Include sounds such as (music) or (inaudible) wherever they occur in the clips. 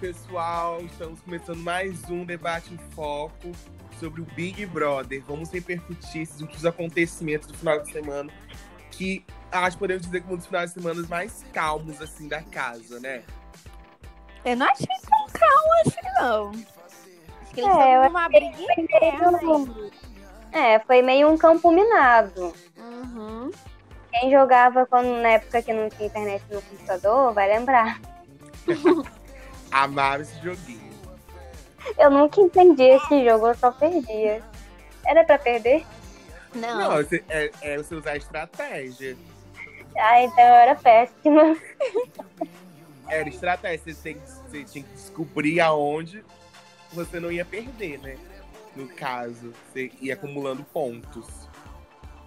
Olá, pessoal! Estamos começando mais um debate em foco sobre o Big Brother. Vamos repercutir esses últimos acontecimentos do final de semana, que acho que podemos dizer que um dos finais de semana mais calmos, assim, da casa, né? Eu não achei tão calmo assim, não. Acho que eles É, interna meio- É, foi meio um campo minado. Uhum. Quem jogava quando, na época que não tinha internet no computador, vai lembrar. (laughs) Amava esse joguinho. Eu nunca entendi esse jogo, eu só perdia. Era pra perder? Não. Não, você- é, é você usar estratégia. Ah, então eu era péssima. Era estratégia. Você, tem, você tinha que descobrir aonde você não ia perder, né? No caso, você ia acumulando pontos.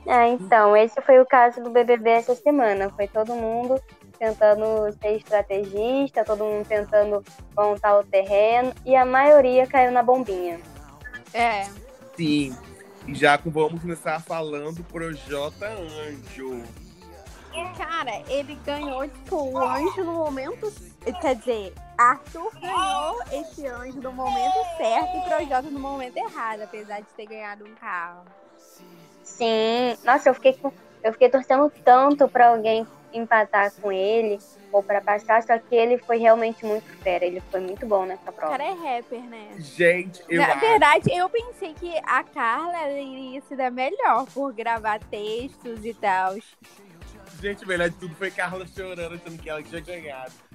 Ah, então, esse foi o caso do BBB essa semana. Foi todo mundo tentando ser estrategista, todo mundo tentando montar o terreno, e a maioria caiu na bombinha. É. Sim. E já vamos começar falando pro J Anjo. Cara, ele ganhou, tipo, o anjo no momento. Quer dizer, Arthur ganhou esse anjo no momento certo e Projota no momento errado, apesar de ter ganhado um carro. Sim, nossa, eu fiquei, com- eu fiquei torcendo tanto pra alguém empatar com ele ou pra passar, só que ele foi realmente muito fera, ele foi muito bom nessa O prova. cara é rapper, né? Gente, eu Na acho. verdade, eu pensei que a Carla iria se dar melhor por gravar textos e tal. Gente, o melhor de tudo foi Carla chorando, achando que ela tinha ganhado. (laughs)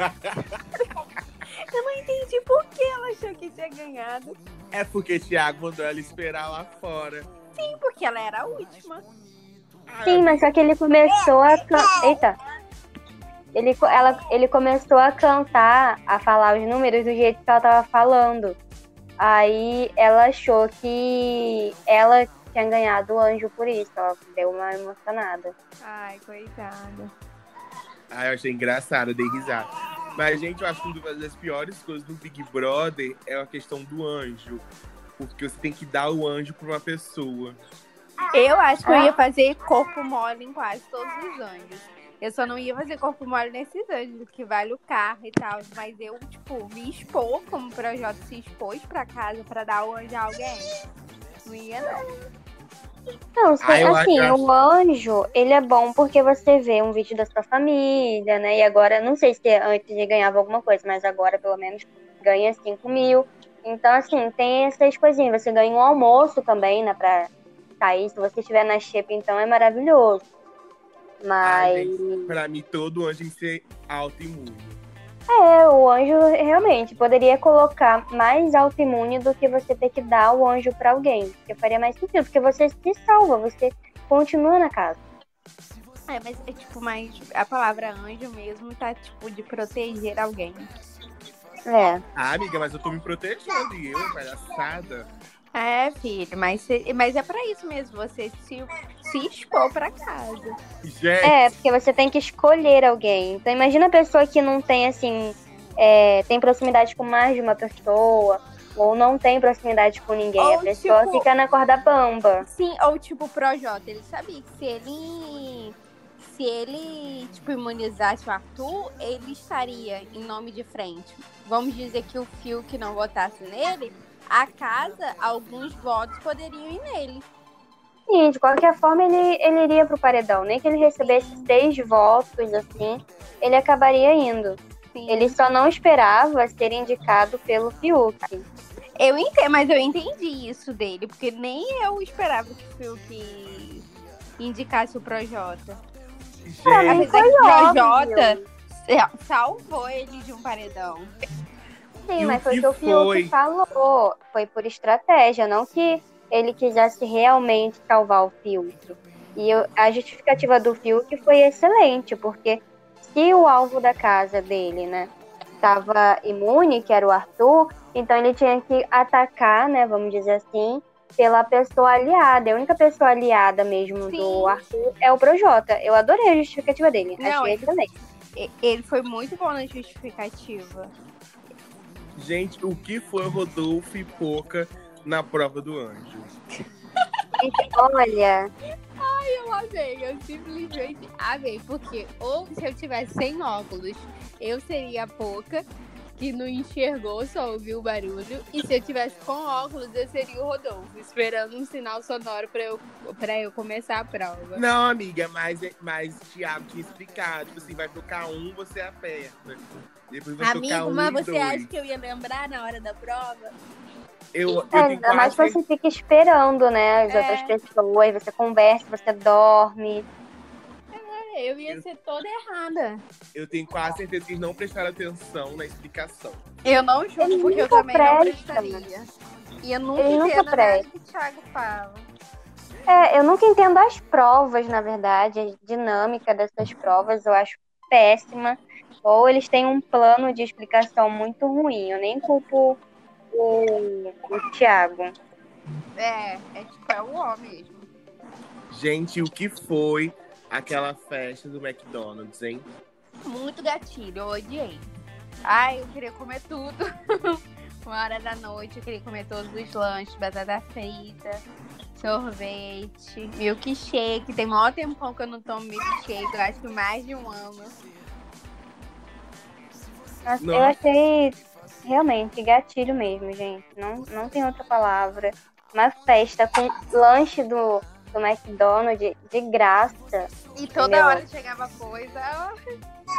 Eu não entendi por que ela achou que tinha ganhado. É porque Thiago mandou ela esperar lá fora. Sim, porque ela era a última. Sim, mas só que ele começou a can... Eita. Ele, ela, ele começou a cantar, a falar os números do jeito que ela tava falando. Aí ela achou que ela tinha ganhado o anjo por isso. Ela deu uma emocionada. Ai, coitada. Ah, eu achei engraçado, eu dei risada. Mas, gente, eu acho que uma das piores coisas do Big Brother é a questão do anjo. Porque você tem que dar o anjo pra uma pessoa. Eu acho que eu ia fazer corpo mole em quase todos os anjos. Eu só não ia fazer corpo mole nesses anjos, que vale o carro e tal. Mas eu, tipo, me expor, como o Projota se expôs pra casa pra dar o anjo a alguém. Não ia, não. Ah, eu assim, acho- o anjo, ele é bom porque você vê um vídeo da sua família, né? E agora, não sei se antes ele ganhava alguma coisa, mas agora pelo menos ganha 5 mil. Então, assim, tem essas coisinhas. Você ganha um almoço também, né? Pra sair. Se você estiver na xepa, então é maravilhoso. Mas. gente, pra mim, todo anjo tem que ser autoimune. É, o anjo realmente poderia colocar mais autoimune do que você ter que dar o anjo pra alguém. Porque faria mais sentido, porque você se salva, você continua na casa. É, mas é tipo, mais a palavra anjo mesmo tá, tipo, de proteger alguém. É. Ah, amiga, mas eu tô me protegendo. E eu, palhaçada. É, filho, mas, mas é pra isso mesmo, você se, se expor pra casa. Gente, É, porque você tem que escolher alguém. Então imagina a pessoa que não tem assim, é, tem proximidade com mais de uma pessoa, ou não tem proximidade com ninguém. Ou, a pessoa tipo- fica na corda bamba. Sim, ou tipo o Projota, ele sabia que se ele. Se ele, tipo, imunizasse o Arthur, ele estaria em nome de frente. Vamos dizer que o Fiuk não votasse nele, a casa, alguns votos poderiam ir nele. Sim, de qualquer forma ele, ele iria pro paredão. Nem que ele recebesse seis votos, assim, ele acabaria indo. Sim. Ele só não esperava ser indicado pelo Fiuk. Eu entendo, mas eu entendi isso dele, porque nem eu esperava que o Fiuk indicasse o Projota. Pra gente, foi que o. Projota sa- salvou ele de um paredão. Sim, E mas foi o que o Fiuk falou. Foi por estratégia, não que ele quisesse realmente salvar o Fiuk. E eu- a justificativa do Fiuk foi excelente, porque se o alvo da casa dele, né, estava imune, que era o Arthur, então ele tinha que atacar, né, vamos dizer assim, pela pessoa aliada. A única pessoa aliada mesmo Sim. do Arthur é o Projota. Eu adorei a justificativa dele. Não, Achei ele- excelente. Ele foi muito bom na justificativa. Gente, o que foi o Rodolfo e Poca na prova do anjo? Olha, Eu amei, eu simplesmente amei. Porque ou se eu tivesse sem óculos, eu seria a Poca. que não enxergou, só ouviu o barulho. E se eu tivesse com óculos, eu seria o Rodolfo, esperando um sinal sonoro pra eu, pra eu começar a prova. Não, amiga, mas, mas Thiago tinha explicado. Tipo assim, vai tocar um, você aperta. Depois vai Amigo, tocar um mas e você dois. acha que eu ia lembrar na hora da prova? Eu, eu É, tenho ainda mais quase que você fica esperando, né? As É. outras pessoas, você conversa, você dorme. É, Eu ia ser toda errada. Eu tenho quase certeza que eles não prestaram atenção na explicação. Eu não julgo, Ele porque eu nunca também não presta. prestaria. E eu nunca Ele nunca entendo nada presta. que o Thiago fala. É, eu nunca entendo as provas, na verdade, a dinâmica dessas provas, eu acho péssima. Ou eles têm um plano de explicação muito ruim. Eu nem culpo o, o Thiago. É, é tipo, é o ó mesmo. Gente, o que foi aquela festa do McDonald's, hein? Muito gatilho, eu odiei. Ai, eu queria comer tudo. (laughs) Uma hora da noite, eu queria comer todos os lanches, batata frita, sorvete, milkshake. Tem maior tempão que eu não tomo milkshake, eu acho que mais de um ano. Nossa. Eu achei realmente gatilho mesmo, gente. Não, não tem outra palavra. Uma festa com lanche do, do McDonald's de graça E toda Entendeu? hora chegava coisa.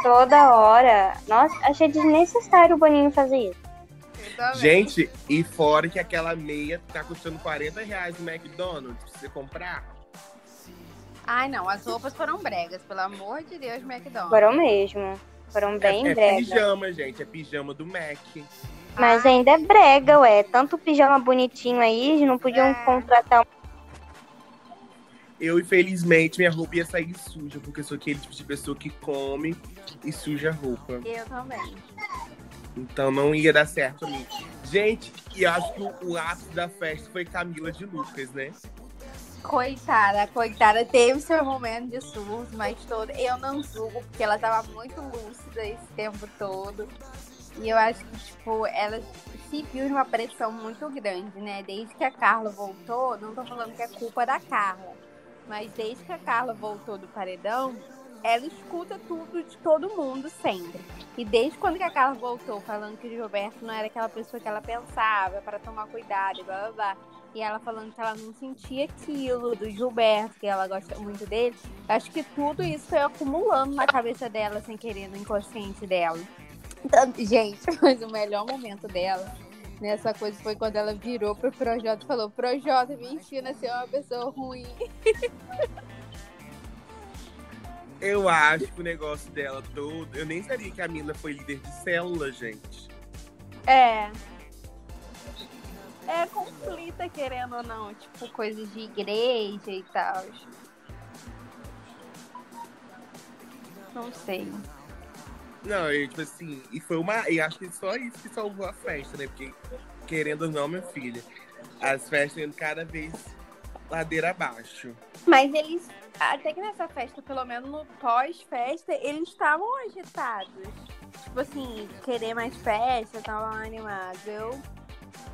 toda hora. Nossa, achei desnecessário o Boninho fazer isso. Gente, e fora que aquela meia tá custando 40 reais no McDonald's pra você comprar. Ai, não, as roupas foram bregas, pelo amor de Deus, McDonald's. Foram mesmo. Foram bem é, é brega. pijama, gente. É pijama do Mac. Mas ainda é brega, ué. Tanto pijama bonitinho aí, não podiam É. contratar um Eu, infelizmente, minha roupa ia sair suja, porque eu sou aquele tipo de pessoa que come e suja a roupa. Eu também. Então não ia dar certo pra mim. Gente, e acho que o, o ápice da festa foi Camila de Lucas, né? Coitada, coitada, teve seu momento de surto, mas todo. Eu não julgo, porque ela tava muito lúcida esse tempo todo. E eu acho que, tipo, ela se viu numa pressão muito grande, né? Desde que a Carla voltou, não tô falando que é culpa da Carla, mas desde que a Carla voltou do paredão, ela escuta tudo de todo mundo sempre. E desde quando que a Carla voltou falando que o Gilberto não era aquela pessoa que ela pensava, para tomar cuidado e blá blá blá. E ela falando que ela não sentia aquilo do Gilberto, que ela gosta muito dele. Acho que tudo isso foi acumulando na cabeça dela, sem querer, no inconsciente dela. Então, gente, (laughs) mas o melhor momento dela nessa coisa foi quando ela virou pro Projota e falou: Projota, me ensina a ser uma pessoa ruim. (laughs) Eu acho que o negócio dela todo. Eu nem sabia que a Mina foi líder de célula, gente. É. É conflita, querendo ou não. Tipo, coisas de igreja e tal. Não sei. Não, eu, tipo assim, e foi uma. E acho que só isso que salvou a festa, né? Porque, querendo ou não, minha filha, as festas indo cada vez ladeira abaixo. Mas eles, até que nessa festa, pelo menos no pós-festa, eles estavam agitados. Tipo assim, querer mais festa, estavam animados. Eu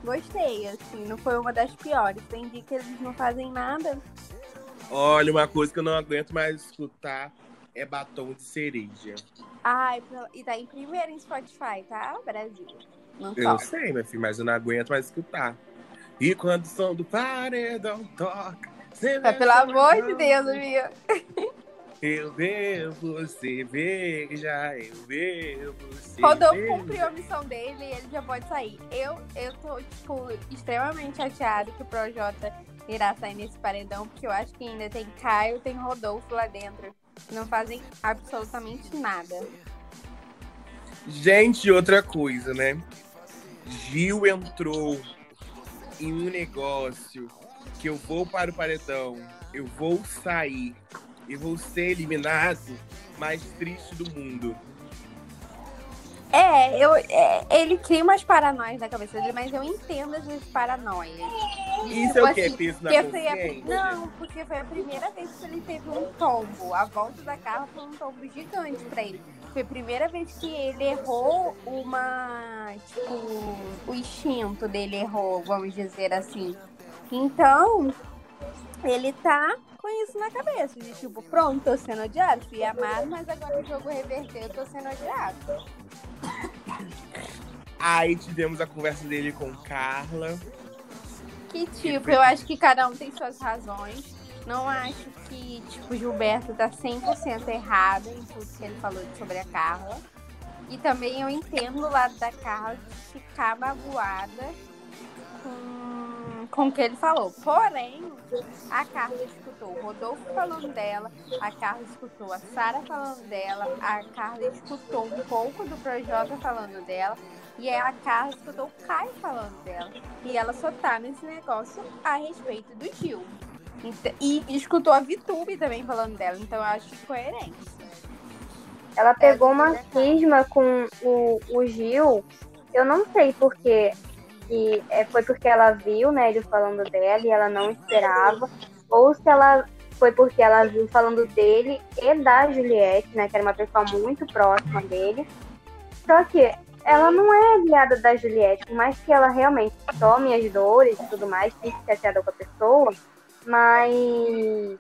gostei, assim, não foi uma das piores. Tem dia que eles não fazem nada. Olha, uma coisa que eu não aguento mais escutar é batom de cereja. Ai, e tá em primeiro em Spotify, tá? Brasil. Não Eu toca. sei, meu filho, mas eu não aguento mais escutar. E quando o som do paredão toca. vê pelo amor de Deus, mão. (laughs) Eu vejo você, eu vejo você. Rodolfo cumpriu a missão dele e ele já pode sair. Eu, eu tô, tipo, extremamente chateada que o Projota irá sair nesse paredão, porque eu acho que ainda tem Caio, tem Rodolfo lá dentro. que Não fazem absolutamente nada. Gente, outra coisa, né? Gil entrou em um negócio que eu vou para o paredão, eu vou sair, vou ser eliminado, mais triste do mundo. É, eu, é, ele cria umas paranoias na cabeça dele, mas eu entendo essas paranoias. E, Isso tipo é o quê? assim, Peso na foi a, não, porque foi a primeira vez que ele teve um tombo. A volta da Carla foi um tombo gigante pra ele. Foi a primeira vez que ele errou uma. Tipo, o instinto dele errou, vamos dizer assim. Então, ele tá com isso na cabeça. De tipo, pronto, tô sendo odiado, fui amado, mas agora o jogo reverteu, eu tô sendo odiado. Aí tivemos a conversa dele com Carla. Que tipo, eu acho que cada um tem suas razões. Não acho que, tipo, Gilberto tá 100% errado em tudo que ele falou sobre a Carla. E também eu entendo o lado da Carla de ficar magoada com, com o que ele falou. Porém, a Carla escutou o Rodolfo falando dela, a Carla escutou a Sara falando dela, a Carla escutou um pouco do Projota falando dela, e a Carla escutou o Caio falando dela. E ela só tá nesse negócio a respeito do Gil. E escutou a Vitube também falando dela, então eu acho coerente. Ela pegou uma cisma com o, o Gil, eu não sei porquê. E é, foi porque ela viu, né, ele falando dela e ela não esperava, ou se ela foi porque ela viu falando dele e da Juliette, né, que era uma pessoa muito próxima dele. Só que ela não é aliada da Juliette, por mais que ela realmente tome as dores e tudo mais, fique chateada com a pessoa, mas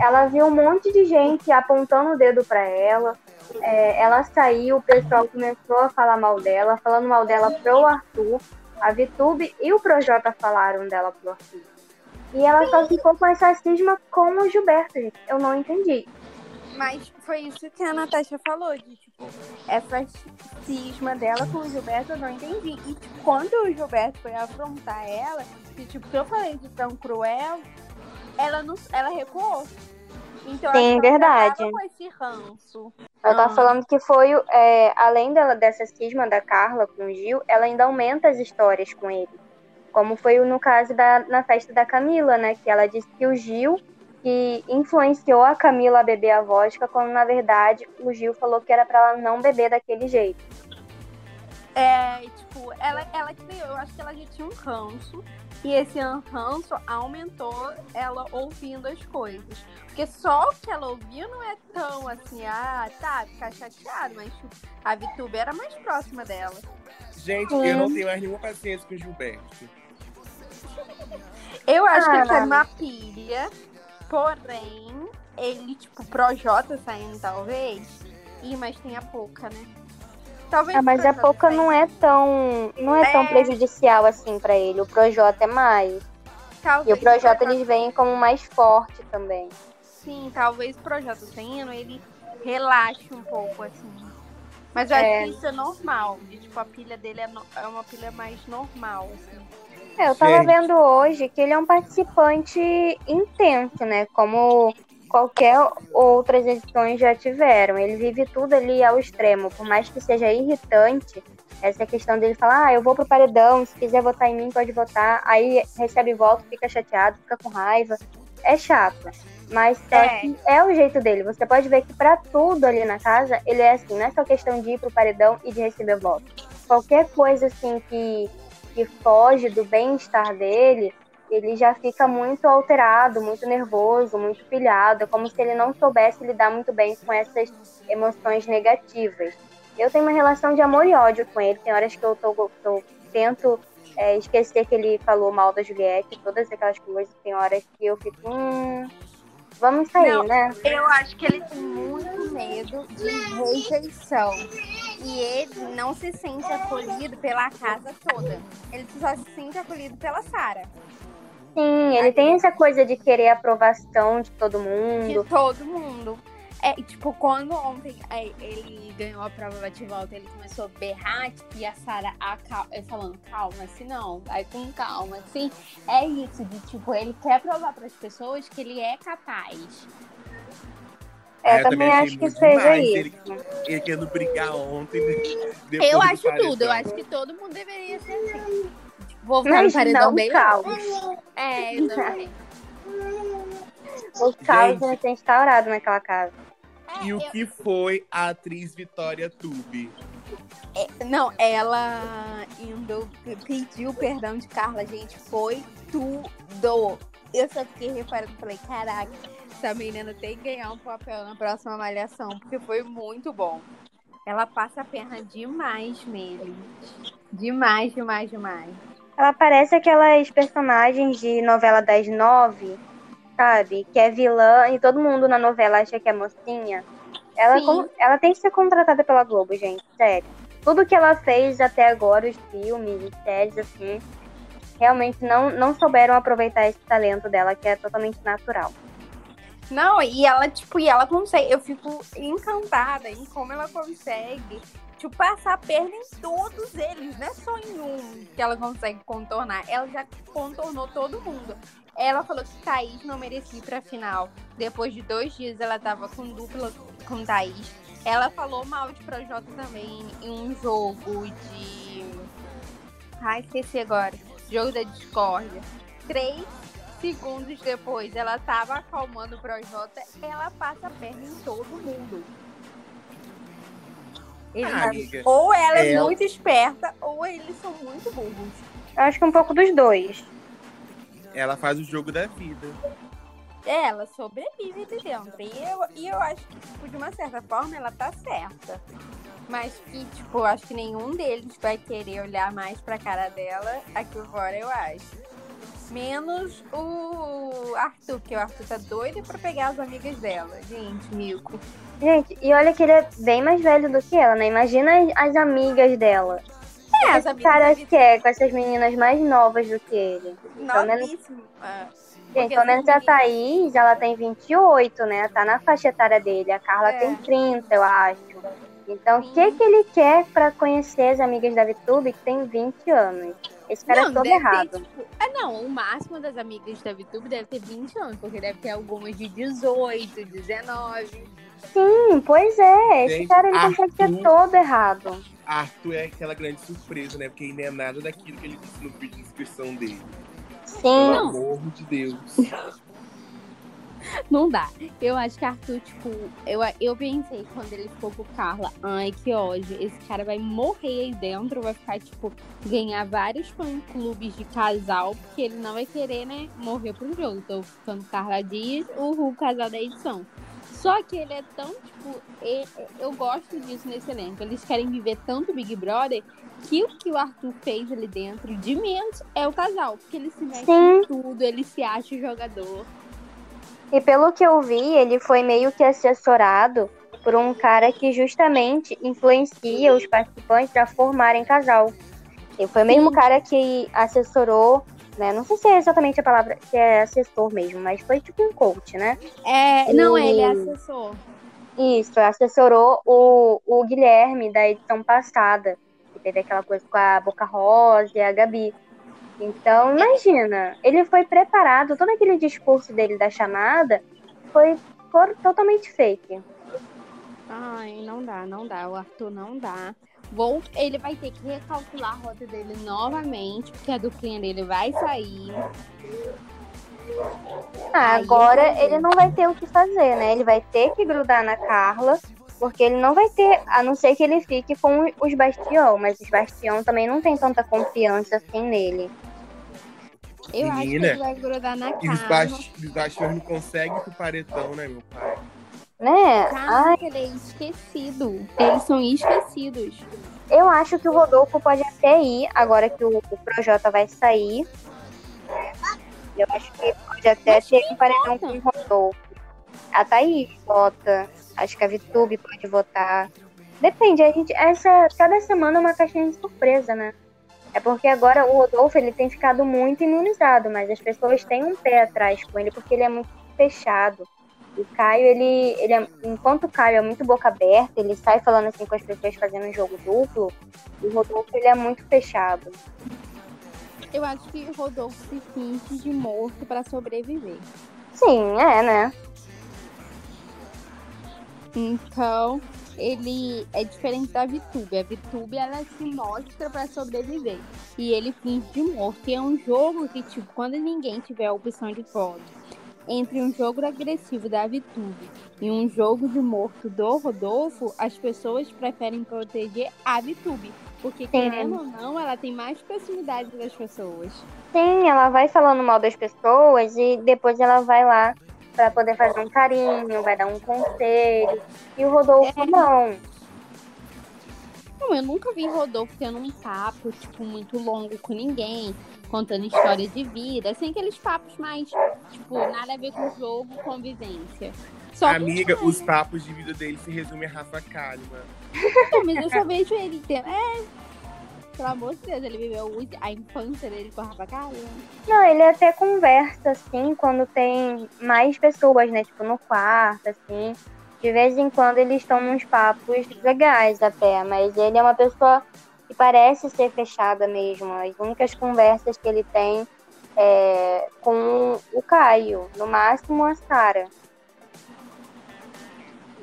ela viu um monte de gente apontando o dedo para ela. É, ela saiu, o pessoal começou a falar mal dela, falando mal dela pro Arthur. A Vitube e o Projota falaram dela pro Arthur. E ela só ficou com essa cisma com o Gilberto, gente. Eu não entendi. Mas foi isso que a Natasha falou, de tipo, essa cisma dela com o Gilberto eu não entendi. E tipo, quando o Gilberto foi afrontar ela, que tipo, que eu falei de tão cruel, ela não, ela recuou. Então, Sim, verdade. com esse ranço. Eu tava falando que foi, é, além dela, dessa cisma da Carla com o Gil, ela ainda aumenta as histórias com ele. Como foi no caso da, na festa da Camila, né? Que ela disse que o Gil que influenciou a Camila a beber a vodka, quando na verdade o Gil falou que era para ela não beber daquele jeito. É, tipo, ela, ela criou, eu acho que ela já tinha um ranço, e esse ranço aumentou ela ouvindo as coisas. Porque só o que ela ouvia não é tão assim, ah, tá, ficar chateado, mas tipo, a Vitube era mais próxima dela. Gente, hum. eu não tenho mais nenhuma paciência com o Gilberto. Eu acho ah, que ele tá numa pilha Porém, ele, tipo, Projota saindo, talvez. Ih, mas tem a pouca, né? Talvez ah, mas a pouca não é tão. não é, é, tão prejudicial assim para ele. O Projota é mais. Talvez e o Projota eles veem como mais forte também. Sim, talvez o Projota saindo, ele relaxe um pouco, assim. Mas eu é. acho que isso é normal. De, tipo, a pilha dele é, no... é uma pilha mais normal, assim. É, eu tava Gente. vendo hoje que ele é um participante intenso, né? Como qualquer outras edições já tiveram. Ele vive tudo ali ao extremo, por mais que seja irritante. Essa questão dele falar, ah, eu vou pro paredão, se quiser votar em mim, pode votar. Aí recebe voto, fica chateado, fica com raiva. É chato. Mas é. é o jeito dele. Você pode ver que para tudo ali na casa, ele é assim, não é só questão de ir pro paredão e de receber voto. Qualquer coisa assim que que foge do bem-estar dele, ele já fica muito alterado, muito nervoso, muito pilhado, é como se ele não soubesse lidar muito bem com essas emoções negativas. Eu tenho uma relação de amor e ódio com ele, tem horas que eu tô, tô tento é, esquecer que ele falou mal da Juliette, todas aquelas coisas, tem horas que eu fico, hum, vamos sair, não, né? Eu acho que ele tem muito medo de rejeição e ele não se sente acolhido pela casa toda. Ele só se sente acolhido pela Sara. Sim, ele tem essa coisa de querer a aprovação de todo mundo. De todo mundo. É, tipo, quando ontem é, ele ganhou a prova de volta, ele começou a berrar, tipo, e a Sara falando, calma, assim não, vai com calma, assim. É isso, de tipo, ele quer provar para as pessoas que ele é capaz. É, eu também, acho que seja isso. Ele, ele querendo brigar ontem. Eu acho tudo, eu acho que todo mundo deveria ser assim. Tipo, vou ficar no paredão bem caos. É, eu também. (laughs) O caos já tem instaurado naquela casa. É, e o que foi a atriz Vitória Tube? É, não, ela indo pediu perdão de Carla, gente, foi tudo. Eu só fiquei reparando, falei, caraca, essa menina tem que ganhar um papel na próxima malhação, porque foi muito bom. Ela passa a perna demais nele. Demais, demais, demais. Ela parece aquelas personagens de novela das nove, sabe? Que é vilã e todo mundo na novela acha que é mocinha. Ela, ela tem que ser contratada pela Globo, gente, sério. tudo que ela fez até agora, os filmes, os séries, assim, realmente não, não souberam aproveitar esse talento dela, que é totalmente natural. Não, e ela, tipo, e ela consegue. Eu fico encantada em como ela consegue, tipo, passar a perna em todos eles, não é só em um que ela consegue contornar. Ela já contornou todo mundo. Ela falou que Thaís não merecia ir pra final. Depois de dois dias ela tava com dupla com Thaís. Ela falou mal de Projota também em um jogo de. Ai, esqueci agora. Jogo da discórdia. Três segundos depois ela tava acalmando o Projota, ela passa a perna em todo mundo. Ele Ah. Ou ela é, É. muito esperta, ou eles são muito burros. Eu acho que um pouco dos dois. Ela faz o jogo da vida. É, Ela sobrevive ali dentro. E eu, e eu acho que, tipo, de uma certa forma, ela tá certa. Mas que, tipo, eu acho que nenhum deles vai querer olhar mais pra cara dela aqui fora, eu acho. Menos o Arthur, porque o Arthur tá doido pra pegar as amigas dela. Gente, Mico. Gente, e olha que ele é bem mais velho do que ela, né? Imagina as, as amigas dela. É, as Esse amigas cara dele quer com essas meninas mais novas do que ele. Pelo menos, novíssimas. Ah, gente, porque pelo menos a Thaís, ela tem 28, né? Tá na faixa etária dele. A Carla É. tem 30, eu acho. Então, o que, que ele quer pra conhecer as amigas da VTube que tem 20 anos? Esse cara é todo deve ter, errado. tipo, ah, não, o máximo das amigas da VTube deve ter 20 anos, porque deve ter algumas de 18, 19. Sim, pois é. Esse Gente, cara ele consegue ser Arthur- todo errado. Arthur é aquela grande surpresa, né? Porque ele não é nada daquilo que ele disse no vídeo de inscrição dele. Pelo Sim. amor de Deus. (laughs) (laughs) Não dá. Eu acho que Arthur, tipo, eu, eu pensei quando ele ficou com Carla, ai, que ódio. Esse cara vai morrer aí dentro, vai ficar, tipo, ganhar vários fã-clubes de casal, porque ele não vai querer, né, morrer pro jogo. Tô ficando Carla Dias, o Ru, casal da edição. Só que ele é tão, tipo, eu gosto disso nesse elenco. Eles querem viver tanto Big Brother que o que o Arthur fez ali dentro de menos é o casal. Porque ele se Sim. em tudo, ele se acha o jogador. E pelo que eu vi, ele foi meio que assessorado por um cara que justamente influencia os participantes a formarem casal. Ele foi o mesmo Sim. cara que assessorou, né? Não sei se é exatamente a palavra, se é assessor mesmo, mas foi tipo um coach, né? É, não, E- ele é assessor. Isso, assessorou o, o Guilherme da edição passada, que teve aquela coisa com a Boca Rosa e a Gabi. Então, imagina, ele foi preparado, todo aquele discurso dele da chamada foi, totalmente fake. Ai, não dá, não dá. O Arthur não dá. Vou, ele vai ter que recalcular a rota dele novamente, porque a duplinha dele vai sair. Ah, agora ele não vai ter o que fazer, né? Ele vai ter que grudar na Carla, porque ele não vai ter, a não ser que ele fique com os Bastião, mas os Bastião também não tem tanta confiança assim nele. Eu acho que Menina, ele vai grudar na E os baixos os baixos não conseguem pro paredão, né, meu pai? Né? Carla, Ai, que ele é esquecido. Eles são esquecidos. eu acho que o Rodolfo pode até ir, agora que o, o Projota vai sair. Eu acho que pode até Mas ter um paredão com o Rodolfo. A Thaís vota. Acho que a Vitube pode votar. Depende, a gente. Essa, cada semana é uma caixinha de surpresa, né? É porque agora o Rodolfo ele tem ficado muito imunizado, mas as pessoas têm um pé atrás com ele porque ele é muito fechado. O Caio, ele, ele é, enquanto o Caio é muito boca aberta, ele sai falando assim com as pessoas fazendo um jogo duplo, o Rodolfo ele é muito fechado. Eu acho que o Rodolfo se finge de morto pra sobreviver. Sim, é, né? Então, ele é diferente da Vitube. A Vitube, ela se mostra pra sobreviver. E ele finge de morto. E é um jogo que, tipo, quando ninguém tiver a opção de voto, entre um jogo agressivo da Vitube e um jogo de morto do Rodolfo, as pessoas preferem proteger a Vitube. Porque, querendo ou não, ela tem mais proximidade das pessoas. Sim, ela vai falando mal das pessoas e depois ela vai lá pra poder fazer um carinho, vai dar um conselho. E o Rodolfo É. não. Não, eu nunca vi Rodolfo tendo um papo, tipo, muito longo com ninguém, contando história de vida, sem aqueles papos mais, tipo, nada a ver com jogo, convivência. Só que- Amiga, os papos de vida dele se resumem a Rafa Kalimann. Não, mas eu só vejo ele tendo. É. Pelo amor de Deus, ele viveu a infância dele com a Rafa Kalimann. Não, ele até conversa, assim, quando tem mais pessoas, né? Tipo, no quarto, assim. De vez em quando eles estão nos papos legais até, mas ele é uma pessoa que parece ser fechada mesmo. As únicas conversas que ele tem é com o Caio, no máximo a Sara.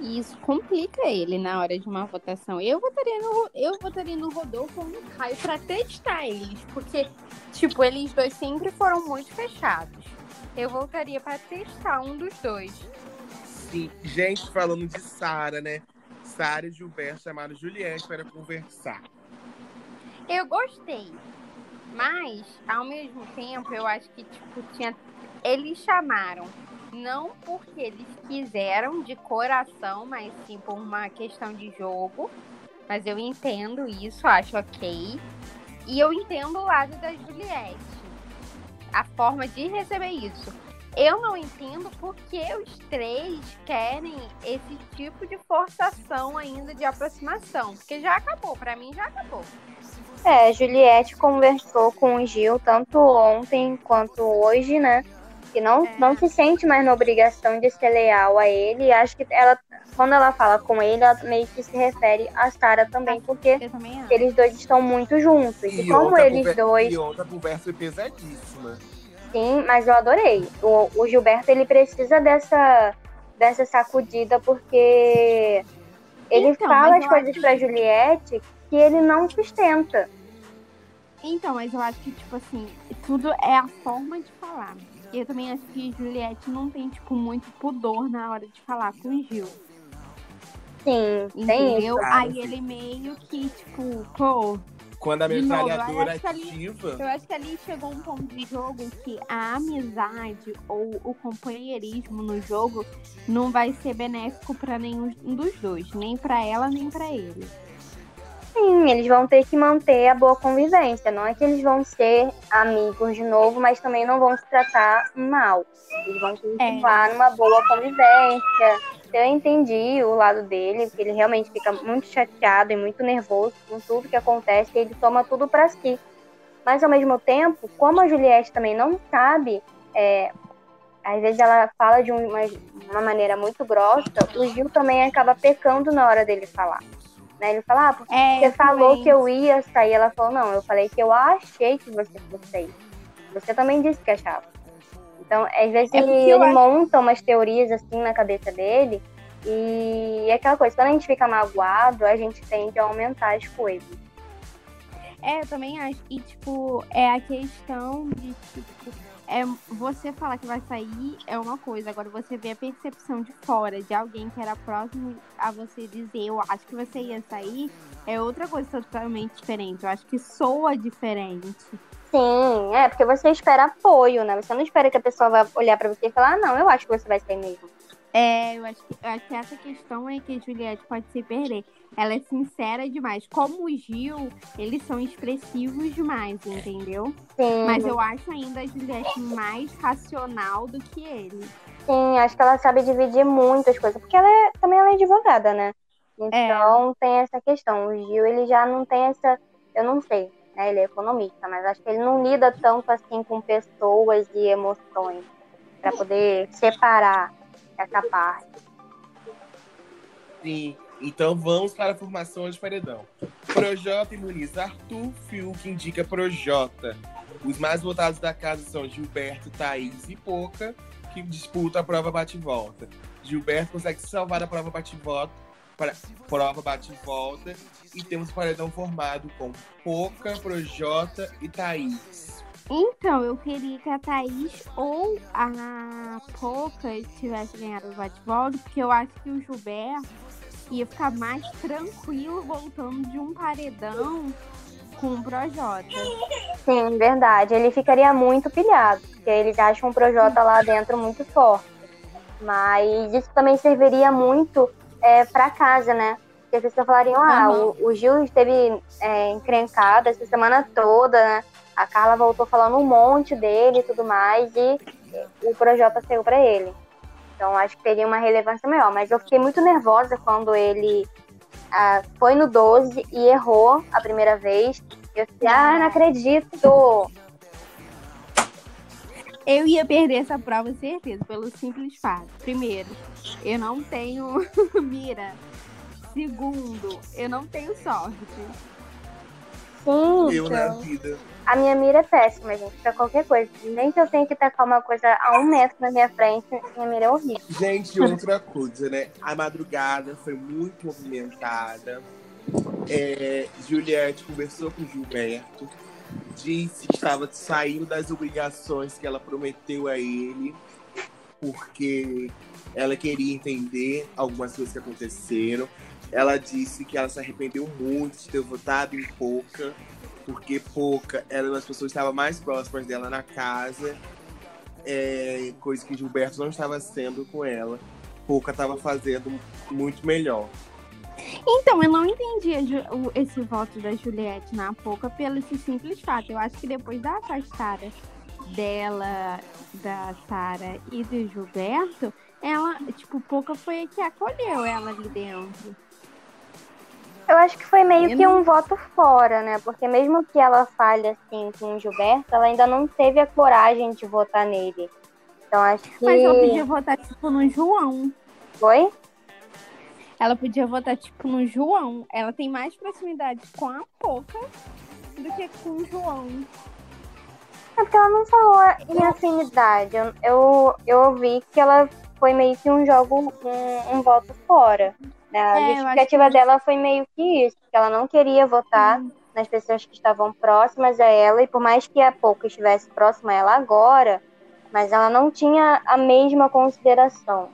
E isso complica ele na hora de uma votação. Eu votaria no, eu votaria no Rodolfo ou no Caio pra testar eles. Porque, tipo, eles dois sempre foram muito fechados. Eu voltaria pra testar um dos dois. Sim, gente, falando de Sara, né? Sara e Gilberto chamaram Juliette para conversar. Eu gostei. Mas, ao mesmo tempo, eu acho que, tipo, tinha. Eles chamaram. Não porque eles quiseram de coração, mas sim por uma questão de jogo. Mas eu entendo isso, acho ok. E eu entendo o lado da Juliette. A forma de receber isso. Eu não entendo porque os três querem esse tipo de forçação ainda de aproximação. Porque já acabou, pra mim já acabou. É, Juliette conversou com o Gil tanto ontem quanto hoje, né? Que não, É. não se sente mais na obrigação de ser leal a ele. E acho que ela, quando ela fala com ele, ela meio que se refere a Sara também, porque Eu também eles dois estão muito juntos. E, como ontem a eles dois, E ontem a conversa foi pesadíssima. sim, mas eu adorei. O, o Gilberto, ele precisa dessa, dessa sacudida, porque ele Então, fala as coisas acho pra Juliette que ele não sustenta. Então, mas eu acho que, tipo assim, tudo é a forma de falar. E eu também acho que Juliette não tem, tipo, muito pudor na hora de falar com o Gil. Sim, tem. Entendeu? Ah, Aí sim. ele meio que, tipo, pô, Quando a De novo, eu metralhadora acho que ali- ativa. eu acho que ali chegou um ponto de jogo que a amizade ou o companheirismo no jogo não vai ser benéfico pra nenhum dos dois, nem pra ela, nem pra ele. Sim, eles vão ter que manter a boa convivência. Não é que eles vão ser amigos de novo, mas também não vão se tratar mal. Eles vão continuar numa boa convivência. Eu entendi o lado dele, porque ele realmente fica muito chateado e muito nervoso com tudo que acontece e ele toma tudo pra si. Mas ao mesmo tempo, como a Juliette também não sabe, é, às vezes ela fala de uma, uma maneira muito grossa, o Gil também acaba pecando na hora dele falar. Né? Ele fala, ah, porque É, você falou também. que eu ia sair. Ela falou, não, eu falei que eu achei que você fosse sair. Você também disse que achava. Então, às vezes É ele, ele acho- monta umas teorias assim na cabeça dele. E é aquela coisa, quando a gente fica magoado, a gente tende a aumentar as coisas. É, eu também acho. E, tipo, é a questão de, tipo, é, você falar que vai sair é uma coisa. Agora, você vê a percepção de fora de alguém que era próximo a você dizer, eu acho que você ia sair, é outra coisa totalmente diferente. Eu acho que soa diferente. Sim, é, porque você espera apoio, né? Você não espera que a pessoa vá olhar pra você e falar, ah, não, eu acho que você vai sair mesmo. É, eu acho, que, eu acho que essa questão é que a Juliette pode se perder. Ela é sincera demais. Como o Gil, eles são expressivos demais, entendeu? Sim, Mas eu acho ainda a Juliette mais racional do que ele. sim, acho que ela sabe dividir muitas coisas, porque ela é, também ela é advogada, né? Então tem essa questão. O Gil, ele já não tem essa, eu não sei, né? Ele é economista, mas acho que ele não lida tanto assim com pessoas e emoções para poder separar essa parte. Sim. Então vamos para a formação de paredão. Projota imuniza Arthur, Fiuk indica Projota. Os mais votados da casa são Gilberto, Thaís e Poca, que disputam a prova bate-volta. Gilberto consegue se salvar da prova bate-volta, para- prova bate-volta, e temos o paredão formado com Poca, Projota e Thaís. Então, eu queria que a Thaís ou a Poca tivesse ganhado o bate-volta, porque eu acho que o Gilberto ia ficar mais tranquilo voltando de um paredão com o Projota. Sim, verdade. Ele ficaria muito pilhado, porque eles acham o Projota lá dentro muito forte. Mas isso também serviria muito é, para casa, né? Porque as pessoas falariam, ah, Aham. o, o Gil esteve é, encrencado essa semana toda, né? A Carla voltou falando um monte dele e tudo mais, e o Projota saiu para ele. Então acho que teria uma relevância maior. Mas eu fiquei muito nervosa quando ele ah, foi no 12 e errou a primeira vez. Eu fiquei, ah, não acredito! Eu ia perder essa prova, certeza, pelo simples fato. Primeiro, eu não tenho (laughs) mira. Segundo, eu não tenho sorte. Sim, Eu na então, vida. a minha mira é péssima, gente, pra qualquer coisa. Nem que eu tenha que tacar uma coisa a um metro na minha frente, minha mira é horrível. Gente, outra coisa, né? A madrugada foi muito movimentada. É, Juliette conversou com Gilberto, disse que estava saindo das obrigações que ela prometeu a ele, porque ela queria entender algumas coisas que aconteceram. Ela disse que ela se arrependeu muito de ter votado em Pouca, porque Pouca era uma das pessoas que estava mais próximas dela na casa, é, coisa que Gilberto não estava sendo com ela. Pouca estava fazendo muito melhor. Então, eu não entendi esse voto da Juliette na Poca pelo esse simples fato. Eu acho que depois da afastada dela, da Sara e do Gilberto, ela, tipo, Poca foi a que acolheu ela ali dentro. Eu acho que foi meio que um voto fora, né? Porque mesmo que ela falhe assim com o Gilberto, ela ainda não teve a coragem de votar nele. Então acho que. Mas ela podia votar, tipo, no João. Foi? Ela podia votar, tipo, no João. Ela tem mais proximidade com a Poca do que com o João. É porque ela não falou em afinidade. Eu, eu, eu ouvi que ela foi meio que um jogo, um, um voto fora. Né? A É, justificativa que- dela foi meio que isso, que ela não queria votar nas pessoas que estavam próximas a ela, e por mais que a pouco estivesse próxima a ela agora, mas ela não tinha a mesma consideração.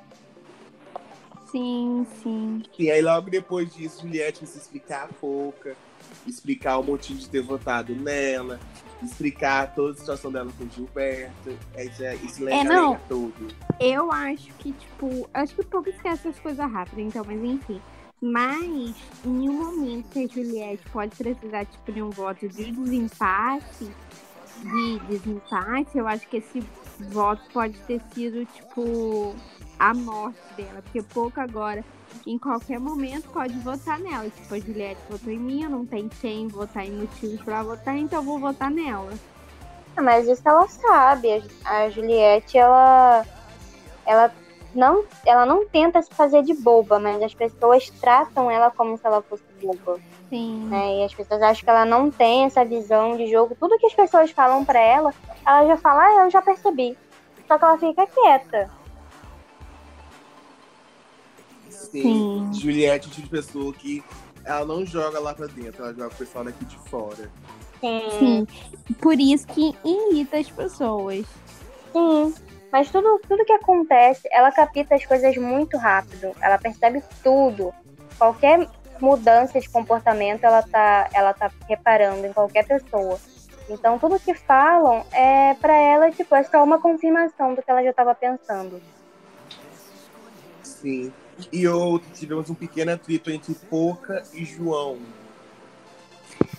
Sim, sim. E aí, logo depois disso, Juliette quis explicar a Pouca, explicar o motivo de ter votado nela, explicar toda a situação dela com o Gilberto, esse, esse É, não. todo. Eu acho que, tipo, acho que o povo esquece as coisas rápido, então, mas enfim. Mas, em um momento que a Juliette pode precisar, tipo, de um voto de desempate, de desempate, eu acho que esse voto pode ter sido, tipo, a morte dela. Porque pouco agora, em qualquer momento, pode votar nela. Tipo, a Juliette votou em mim, eu não tenho quem votar em motivos pra votar, então eu vou votar nela. Ah, Mas isso ela sabe. A Juliette, ela, ela, não, ela não tenta se fazer de boba, mas as pessoas tratam ela como se ela fosse boba. Sim. né? E as pessoas acham que ela não tem essa visão de jogo. Tudo que as pessoas falam pra ela, ela já fala, ah, eu já percebi. Só que ela fica quieta. Sim. Sim. Juliette é o tipo de pessoa que ela não joga lá pra dentro, ela joga o pessoal daqui de fora. Sim. Sim. Por isso que irrita as pessoas. Sim. Mas tudo, tudo que acontece, ela capta as coisas muito rápido. Ela percebe tudo. Qualquer mudança de comportamento, ela tá, ela tá reparando em qualquer pessoa. Então, tudo que falam é pra ela, tipo, é só uma confirmação do que ela já tava pensando. Sim. E outro, tivemos um pequeno atrito entre Pouca e João.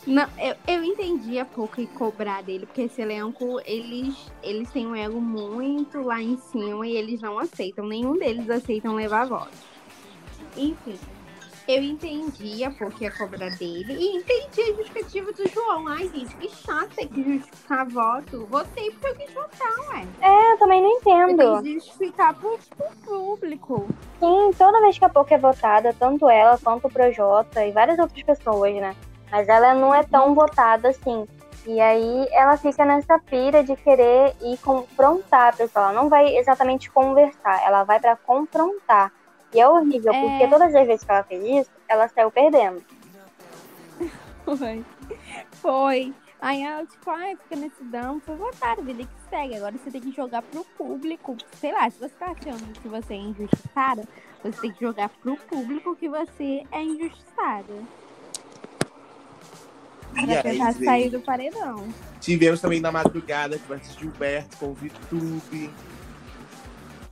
Não, eu, eu entendi a pouco e cobrar dele, porque esse elenco, eles, eles têm um ego muito lá em cima e eles não aceitam. Nenhum deles aceitam levar voto. Enfim, eu entendi a pouco ia cobrar dele e entendi a justificativa do João. Ai, gente, que chato ter que justificar voto. Votei porque eu quis votar, ué. É, eu também não Eu entendo. tenho que justificar pro, pro público. Sim, toda vez que a Poca é votada, tanto ela quanto o Projota e várias outras pessoas, né? Mas ela não é tão votada assim. E aí ela fica nessa pira de querer ir confrontar a pessoa. Ela não vai exatamente conversar, ela vai pra confrontar. E é horrível, É. porque todas as vezes que ela fez isso, ela saiu perdendo. (laughs) Foi. Foi. Aí ela, tipo, ai, fica nesse dão, foi votar, vida que segue. Agora você tem que jogar pro público. Sei lá, se você tá achando que você é injustiçada, você tem que jogar pro público que você é injustiçada. E Pra tentar gente, sair do paredão. tivemos também na madrugada que vai ser Gilberto com o Vitube.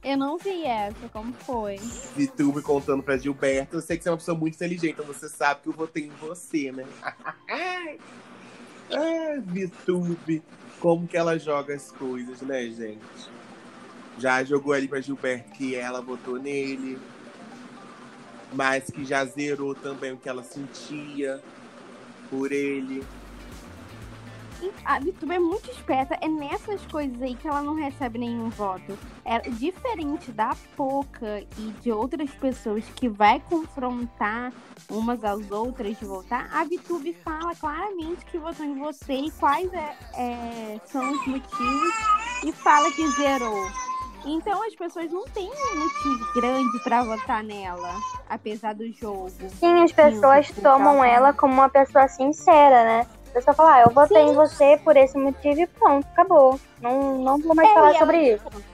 Eu não vi essa, como foi? Vitube contando pra Gilberto. Eu sei que você é uma pessoa muito inteligente, então você sabe que eu votei em você, né? (laughs) Ai, Vitube. Como que ela joga as coisas, né, gente? Já jogou ali pra Gilberto que ela votou nele. Mas que já zerou também o que ela sentia por ele. A Vitube é muito esperta. É nessas coisas aí que ela não recebe nenhum voto. É diferente da Poca e de outras pessoas que vai confrontar umas às outras de votar. A Vitube fala claramente que votou em você e quais é, é, são os motivos e fala que zerou. Então as pessoas não têm um motivo grande para votar nela, apesar do jogo. Sim, as pessoas tomam ela como uma pessoa sincera, né? A pessoa fala, ah, eu votei Sim. em você por esse motivo e pronto, acabou. Não, não vou mais é, falar sobre ela, isso.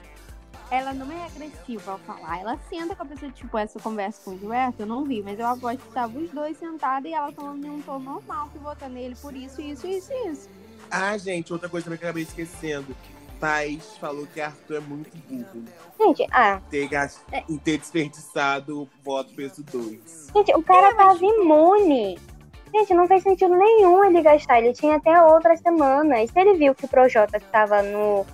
Ela não é agressiva ao falar. Ela senta com a pessoa, tipo, essa conversa com o Gilberto, eu não vi, mas eu aposto que estavam os dois sentados e ela falando em um tom normal que vota nele por isso, isso, isso, isso. Ah, gente, outra coisa também que eu acabei esquecendo. Thaís falou que Arthur é muito burro. Gente, ah. Ter, é. ter desperdiçado o voto peso 2. Gente, o cara é, tava imune. Gente, não fez sentido nenhum ele gastar. Ele tinha até outras semanas. Se ele viu que o Projota estava no,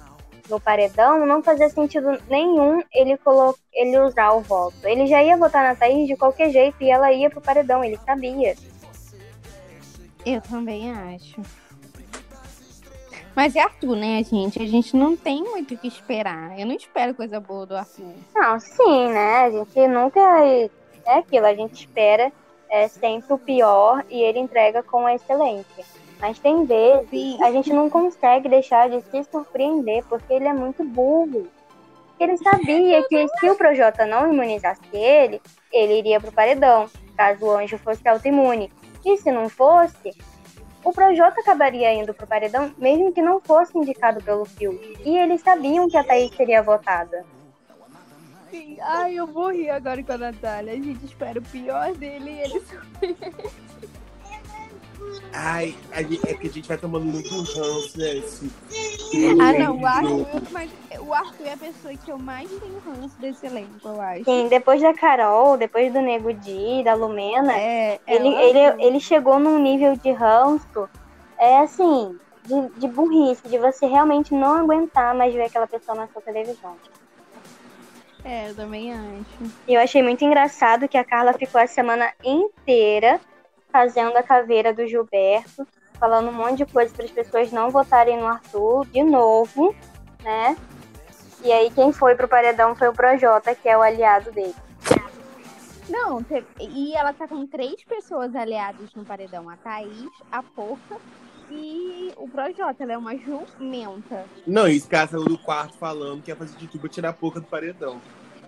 no paredão, não fazia sentido nenhum ele, colo ele usar o voto. Ele já ia votar na Thaís de qualquer jeito e ela ia pro paredão, ele sabia. Eu também acho. Mas é Arthur, né, gente? A gente não tem muito o que esperar. Eu não espero coisa boa do Arthur. Não, sim, né? A gente nunca. É aquilo, a gente espera é, sempre o pior e ele entrega com excelência. Mas tem vezes sim. a gente não consegue deixar de se surpreender porque ele é muito burro. Ele sabia que se o Projota não imunizasse ele, ele iria pro paredão, caso o anjo fosse autoimune. E se não fosse, o Projota acabaria indo pro paredão, mesmo que não fosse indicado pelo Fiuk. E eles sabiam que a Thaís seria votada. Sim. Ai, eu morri agora com a Natália. A gente espera o pior dele e ele (laughs) Ai, é que a gente vai tomando muito ranço, né? Esse, ah, não, o Arthur, mas o Arthur é a pessoa que eu mais tenho ranço desse elenco, eu acho. Sim, depois da Carol, depois do Nego Di, da Lumena, é, é ele, ele, ele chegou num nível de ranço, é assim, de, de burrice, de você realmente não aguentar mais ver aquela pessoa na sua televisão. É, eu também acho. E eu achei muito engraçado que a Carla ficou a semana inteira fazendo a caveira do Gilberto, falando um monte de coisa para as pessoas não votarem no Arthur de novo, né? E aí quem foi pro paredão foi o Projota, que é o aliado dele. Não, e ela tá com três pessoas aliadas no paredão: a Thaís, a Porca e o Projota. Ela é uma jumenta. Não, isso que ela saiu do quarto falando que ia fazer de tudo pra tirar a Porca do paredão.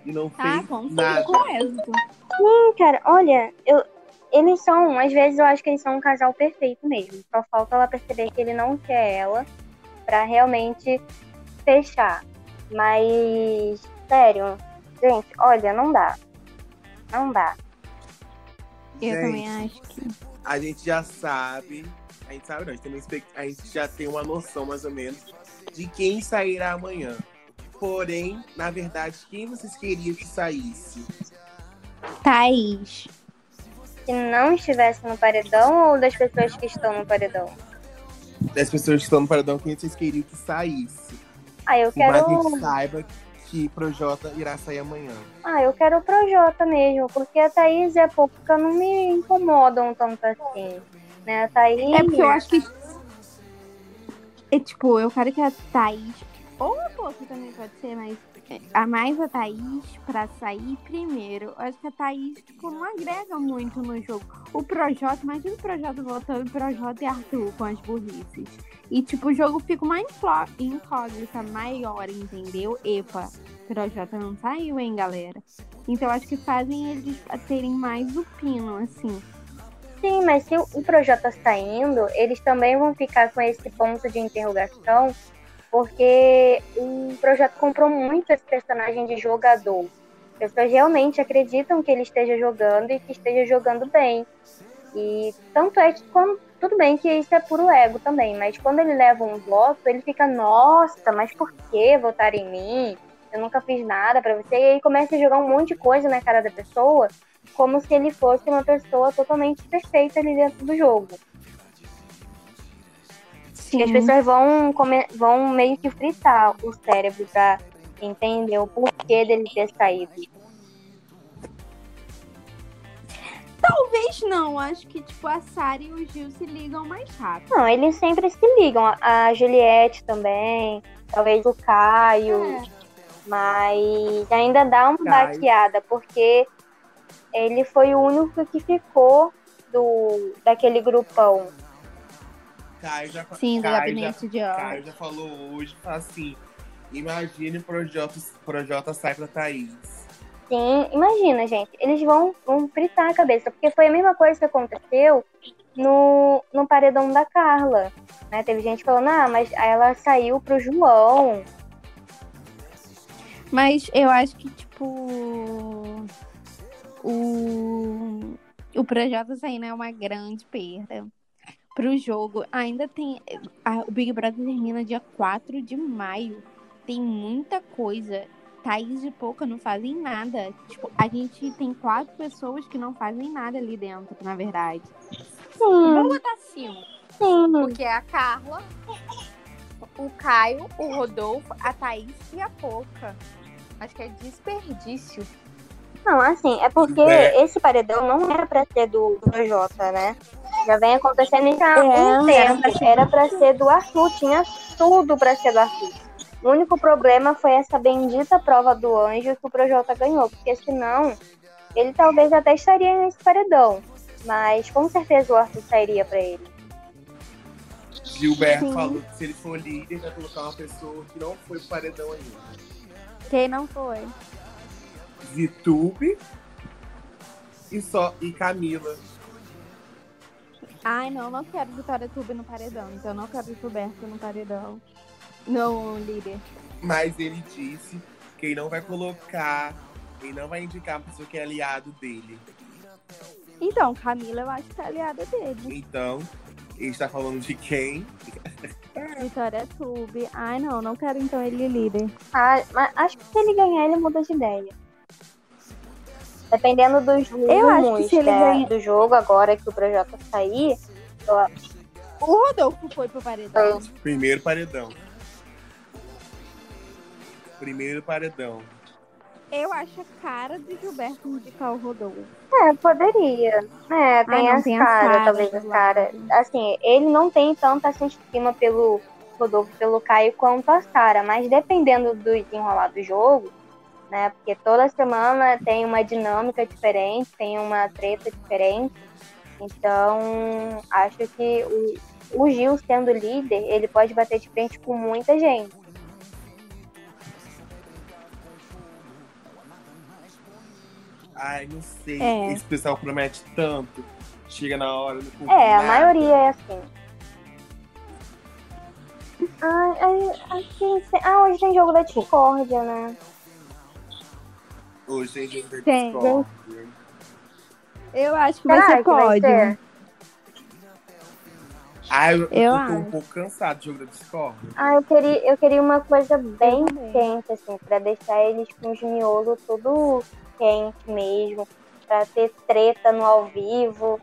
E não ah, fez com nada. Com êxito. Sim, cara, olha, eu, eles são, às vezes eu acho que eles são um casal perfeito mesmo. Só falta ela perceber que ele não quer ela para realmente fechar. Mas, sério, gente, olha, não dá. Não dá. Eu gente, também acho que. A gente já sabe. A gente sabe, não, a gente, tem uma, a gente já tem uma noção mais ou menos de quem sairá amanhã. Porém, na verdade, quem vocês queriam que saísse? Thaís que não estivesse no paredão ou das pessoas que estão no paredão? Das pessoas que estão no paredão, quem vocês queriam que saísse? Ah, eu quero. Mas a gente saiba que Projota irá sair amanhã. Ah, eu quero o Projota mesmo, porque a Thaís e a Pouca não me incomodam tanto assim. Né? A Thaís. É porque eu acho que. É tipo, eu quero que a Thaís. Ou a Pouca também pode ser, mas a mais a Thaís pra sair primeiro. Eu acho que a Thaís, tipo, não agrega muito no jogo. O Projota, imagina o Projota voltando, o Projota e Arthur com as burrices. E, tipo, o jogo fica uma incógnita maior, entendeu? Epa, Projota não saiu, hein, galera? Então, acho que fazem eles terem mais o pino, assim. Sim, mas se o Projota saindo, eles também vão ficar com esse ponto de interrogação porque o projeto comprou muito esse personagem de jogador. As pessoas realmente acreditam que ele esteja jogando e que esteja jogando bem. E tanto é que quando, tudo bem que isso é puro ego também, mas quando ele leva um voto, ele fica, nossa, mas por que votar em mim? Eu nunca fiz nada para você. E aí começa a jogar um monte de coisa na cara da pessoa, como se ele fosse uma pessoa totalmente perfeita ali dentro do jogo. Sim. E as pessoas vão, vão meio que fritar o cérebro pra entender o porquê dele ter saído. Talvez não, acho que tipo a Sara e o Gil se ligam mais rápido. Não, eles sempre se ligam. A Juliette também, talvez o Caio. É. Mas ainda dá uma Caio. baqueada, porque ele foi o único que ficou do, daquele grupão. Caio já, Sim, do Caio gabinete de já, ódio. Caio já falou hoje, assim, imagine o Projota, Projota sai pra Thaís. Sim, imagina, gente. Eles vão, vão fritar a cabeça, porque foi a mesma coisa que aconteceu no, no paredão da Carla. Né? Teve gente falando, ah, mas ela saiu pro João. Mas eu acho que, tipo. O. O Projota saindo é uma grande perda. Pro jogo, ainda tem. a- o Big Brother termina dia 4 de maio. Tem muita coisa. Thaís e Pouca não fazem nada. Tipo, a gente tem quatro pessoas que não fazem nada ali dentro, na verdade. Vamos Sim, botar cinco. sim. Porque é a Carla, o Caio, o Rodolfo, a Thaís e a Pouca. Acho que é desperdício. Não, assim, é porque É. esse paredão não era pra ser do, Projota, né? Já vem acontecendo isso há É, um era tempo. Era pra ser do Arthur, tinha tudo pra ser do Arthur. O único problema foi essa bendita prova do anjo que o Projota ganhou, porque senão ele talvez até estaria nesse paredão. Mas com certeza o Arthur sairia pra ele. Gilberto Sim. falou que se ele for líder, vai colocar uma pessoa que não foi pro paredão ainda. Quem não foi? Vitube e, só, e Camila. Ai, não, não quero Vitória Tube no paredão. Então eu não quero Gilberto no paredão. No líder. Mas ele disse que ele não vai colocar, ele não vai indicar uma pessoa que é aliado dele. Então, Camila eu acho que é aliada dele. Então, ele está falando de quem? (laughs) Vitória Tube. Ai, não, não quero então ele líder. Ah, mas acho que se ele ganhar, ele muda de ideia. Dependendo dos Eu acho que se ele ganha- do jogo, agora que o Projota sair, eu- O Rodolfo foi pro paredão. Primeiro paredão. Primeiro paredão. Eu acho a cara do Gilberto indicar o Rodolfo. É, poderia. É, tem não, as tem as caras, caras talvez as do caras. lado. Assim, ele não tem tanta essa estima pelo Rodolfo, pelo Caio quanto a Sara, mas dependendo do desenrolar do jogo, né? Porque toda semana tem uma dinâmica diferente, tem uma treta diferente. Então, acho que o, o Gil sendo líder, ele pode bater de frente com muita gente. Ai, não sei. É. Esse pessoal promete tanto. Chega na hora, não cumpre É, a nada. maioria é assim. Ai, ai, se- ah, hoje tem jogo da discórdia, né? Hoje tem gente. Discord. Eu acho que vai ser que vai pódio. ser? Ai, eu, Eu eu tô acho. um pouco cansado do jogo da Discord. Ah, eu queria, eu queria uma coisa bem quente, assim, pra deixar eles com os miolos tudo quente mesmo, pra ter treta no ao vivo.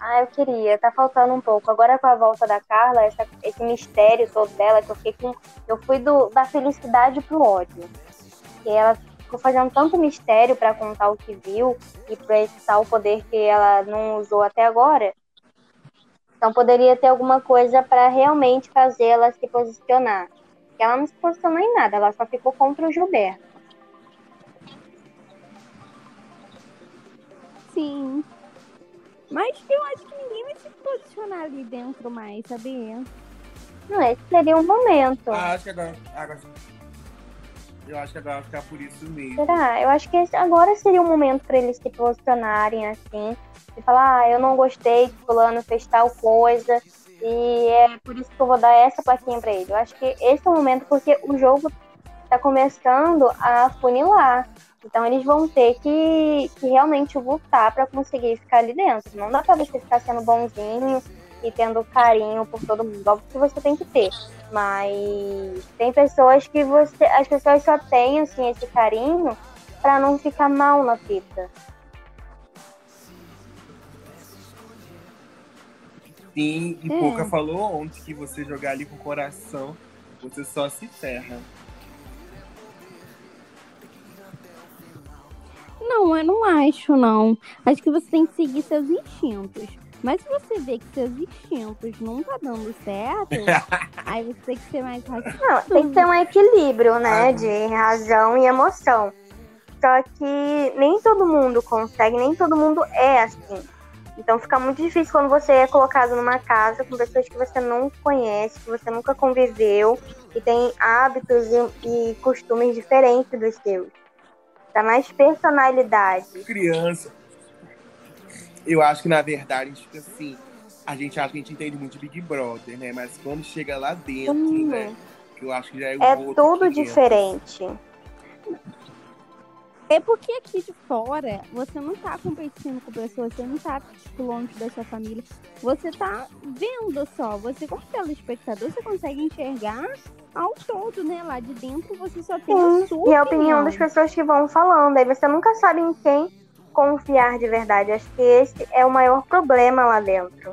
Ah, eu queria, tá faltando um pouco. Agora com a volta da Carla, essa- esse mistério todo dela, que eu fiquei com. Eu fui do, da felicidade pro ódio. E ela ficou fazendo tanto mistério pra contar o que viu e pra esse tal poder que ela não usou até agora. Então poderia ter alguma coisa pra realmente fazer ela se posicionar. Porque ela não se posicionou em nada, ela só ficou contra o Gilberto. Sim. Mas eu acho que ninguém vai se posicionar ali dentro mais, sabia? Não, esse seria um momento. Ah, acho que agora, agora. Eu acho que agora vai ficar por isso mesmo. Será? Eu acho que agora seria um momento pra eles se posicionarem assim. E falar, ah, eu não gostei que fulano fez tal coisa. E é por isso que eu vou dar essa plaquinha pra ele. Eu acho que esse é o momento porque o jogo tá começando a funilar. Então eles vão ter que, que realmente lutar pra conseguir ficar ali dentro. Não dá pra você ficar sendo bonzinho e tendo carinho por todo mundo. Óbvio que você tem que ter. Mas tem pessoas que você. As pessoas só têm assim, esse carinho para não ficar mal na fita. Sim, e hum. Falou ontem que você jogar ali com o coração, você só se ferra. Não, eu não acho, não. Acho que você tem que seguir seus instintos. Mas se você vê que seus instintos não tá dando certo, (laughs) aí você tem que ser mais racional. Não, tem que ter um equilíbrio, né? De razão e emoção. Só que nem todo mundo consegue, nem todo mundo é assim. Então fica muito difícil quando você é colocado numa casa com pessoas que você não conhece, que você nunca conviveu e tem hábitos e, e costumes diferentes dos seus. Dá mais personalidade. Criança. Eu acho que, na verdade, tipo assim, a gente acha que a gente entende muito de Big Brother, né? Mas quando chega lá dentro, Hum. né? Que eu acho que já é, um É outro tudo 500. diferente. É porque aqui de fora você não tá competindo com pessoas, você não tá tipo, longe da sua família. Você tá vendo só. Você, como telespectador, você consegue enxergar ao todo, né? Lá de dentro você só tem a Sim, sua e a opinião das opinião. pessoas que vão falando. Aí você nunca sabe em quem confiar de verdade. Acho que esse é o maior problema lá dentro.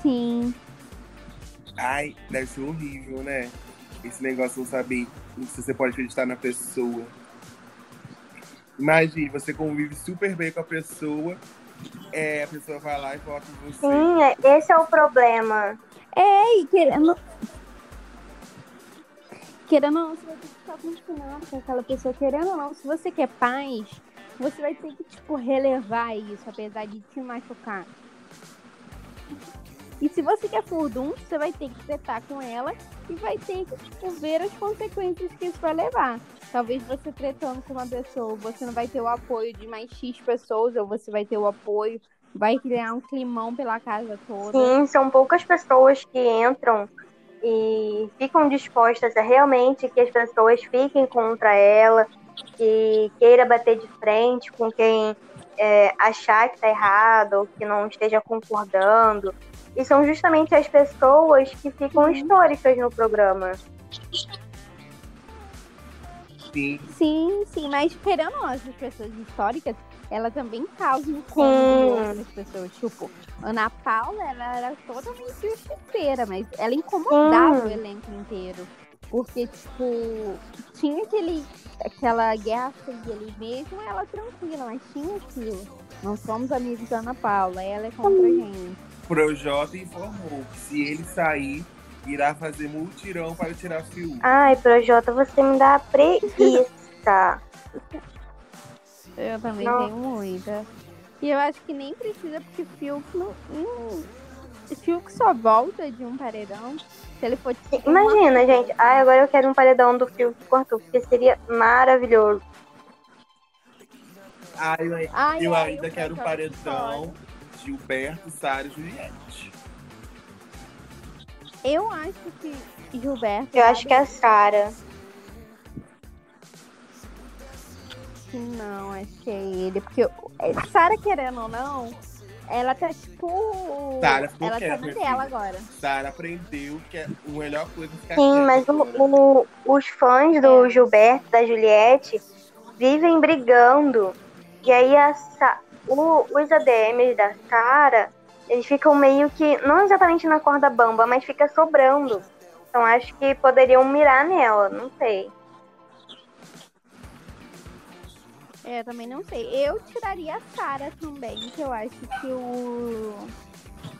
Sim. Ai, deve ser horrível, né? Esse negócio de não saber se você pode acreditar na pessoa. Imagine, você convive super bem com a pessoa, é, a pessoa vai lá e vota em você. Sim, é- esse é o problema. É, e querendo. Querendo ou não, você vai ter que ficar acostumado com aquela pessoa. Querendo ou não, se você quer paz, você vai ter que, tipo, relevar isso, apesar de te machucar. E se você quer furdum, você vai ter que tretar com ela e vai ter que, tipo, ver as consequências que isso vai levar. Talvez você tretando com uma pessoa, você não vai ter o apoio de mais X pessoas, ou você vai ter o apoio, vai criar um climão pela casa toda. Sim, são poucas pessoas que entram e ficam dispostas a realmente que as pessoas fiquem contra ela, que queira bater de frente com quem é, achar que tá errado ou que não esteja concordando. E são justamente as pessoas que ficam históricas no programa. Sim, Sim, sim, mas não, essas pessoas históricas, ela também causa incômodo em Sim. outras pessoas. Tipo, Ana Paula, ela era totalmente justiceira, mas ela incomodava Sim. o elenco inteiro. Porque, tipo, tinha aquele, aquela guerra fria ali mesmo, ela tranquila, mas tinha aquilo. Não somos amigos da Ana Paula, ela é contra a gente. Projota informou que se ele sair, irá fazer multirão para tirar fio. Ai, Projota, você me dá preguiça. (laughs) Eu também Não. tenho muita. E eu acho que nem precisa, porque Fiuk não. não Fiuk só volta de um paredão. Se ele for tipo, Imagina, gente. Ai, agora eu quero um paredão do Fiuk com Arthur, porque seria maravilhoso. Ah, eu, Ai, eu ai, ainda eu quero um quero paredão Gilberto, Sara e Juliette. Eu acho que Gilberto. Eu acho que é a Sara. Não, acho que é ele. Porque é, Sara, querendo ou não, ela tá tipo. Sara ficou ela quieta, tá na minha dela agora. Sara aprendeu que é a melhor coisa é ficar Sim, quieta mas o- o- os fãs do Gilberto, da Juliette, vivem brigando. E aí a o- os ADMs da Sara, eles ficam meio que, não exatamente na corda bamba, mas fica sobrando. Então acho que poderiam mirar nela, não sei. É, eu também não sei. Eu tiraria a Sara também, que eu acho que o.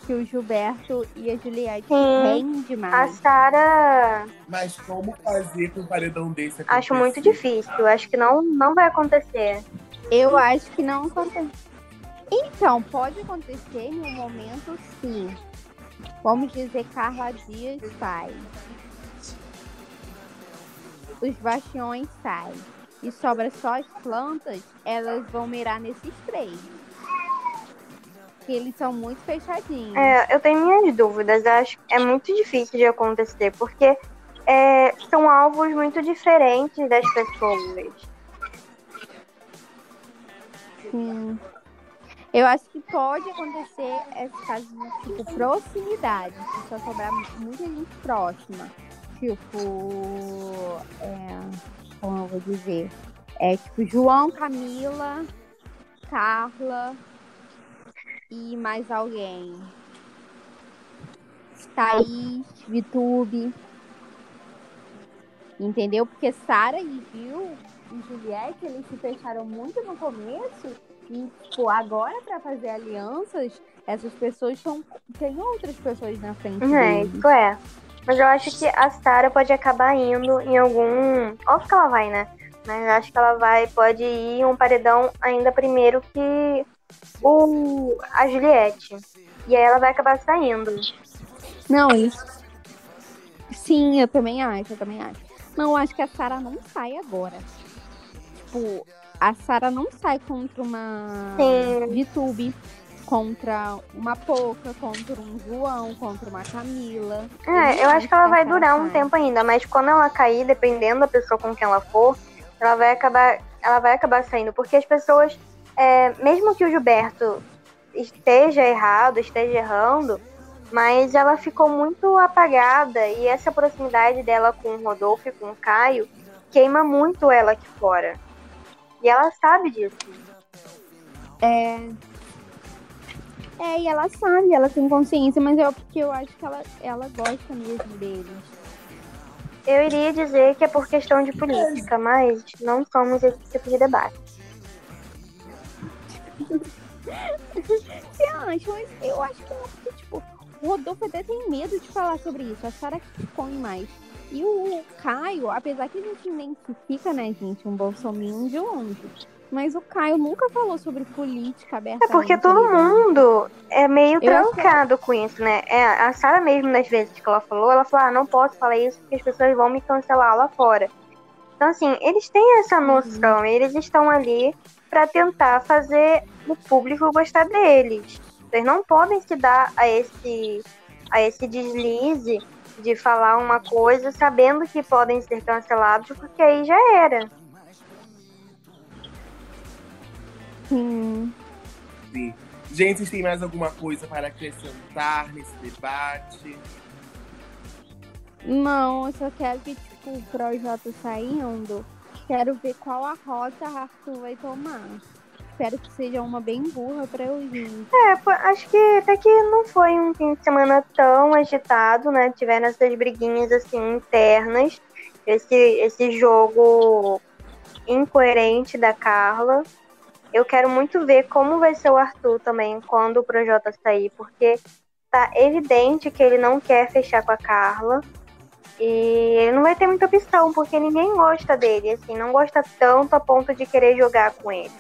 Que o Gilberto e a Juliette Sim. rende A. Sara, Mas como fazer com um paredão desse acho muito acontecer? difícil. Acho que não, não vai acontecer. Eu acho que não acontece. Então, pode acontecer em um momento, sim. Vamos dizer, Carla Dias sai. Os bastiões saem. E sobra só as plantas, elas vão mirar nesses três. Porque eles são muito fechadinhos. É, eu tenho minhas dúvidas. Acho que é muito difícil de acontecer, porque é, são alvos muito diferentes das pessoas. Sim. Eu acho que pode acontecer esse caso de tipo, proximidade. Se só sobrar muita gente próxima. Tipo. É, como eu vou dizer? É tipo João, Camila, Carla e mais alguém. Thaís, Vitube. Entendeu? Porque Sara e Gil e Juliette, eles se fecharam muito no começo. E, tipo, agora para fazer alianças, essas pessoas são. Tem outras pessoas na frente. É, deles. isso é. Mas eu acho que a Sara pode acabar indo em algum. Óbvio que ela vai, né? Mas acho que ela vai, pode ir em um paredão ainda primeiro que o a Juliette. E aí ela vai acabar saindo. Não, isso. Sim, eu também acho, eu também acho. Não, eu acho que a Sara não sai agora. Tipo, a Sara não sai contra uma Sim. VTube, contra uma Poca, contra um João, contra uma Camila. É, eu acho que ela vai durar um tempo ainda, mas quando ela cair, dependendo da pessoa com quem ela for, ela vai acabar, ela vai acabar saindo, porque as pessoas, é, mesmo que o Gilberto esteja errado, esteja errando, mas ela ficou muito apagada e essa proximidade dela com o Rodolfo e com o Caio queima muito ela aqui fora. E ela sabe disso. É. É, e ela sabe, ela tem consciência, mas é porque eu acho que ela, ela gosta mesmo deles. Eu iria dizer que é por questão de política, mas não somos esse tipo de debate. Você acha? Mas eu acho que não, porque, tipo, o Rodolfo até tem medo de falar sobre isso. A Sara que expõe mais. E o Caio, apesar que a gente identifica, né, gente, um bolsominho de longe. Mas o Caio nunca falou sobre política aberta. É porque todo mundo é meio trancado com isso, né? É, a Sara mesmo, nas vezes que ela falou, ela falou, ah, não posso falar isso porque as pessoas vão me cancelar lá fora. Então, assim, eles têm essa Uhum. noção, e eles estão ali pra tentar fazer o público gostar deles. Eles não podem se dar a esse, a esse deslize de falar uma coisa sabendo que podem ser cancelados, porque aí já era. Sim. Sim. Gente, vocês têm mais alguma coisa para acrescentar nesse debate? Não, eu só quero que, tipo, o projeto saindo, quero ver qual a rota a Arthur vai tomar. Espero que seja uma bem burra pra eu ir. É, acho que até que não foi um fim de semana tão agitado, né? Tiveram essas briguinhas assim internas, esse, esse jogo incoerente da Carla. Eu quero muito ver como vai ser o Arthur também quando o Projota sair, porque tá evidente que ele não quer fechar com a Carla. E ele não vai ter muita opção, porque ninguém gosta dele, assim, não gosta tanto a ponto de querer jogar com ele.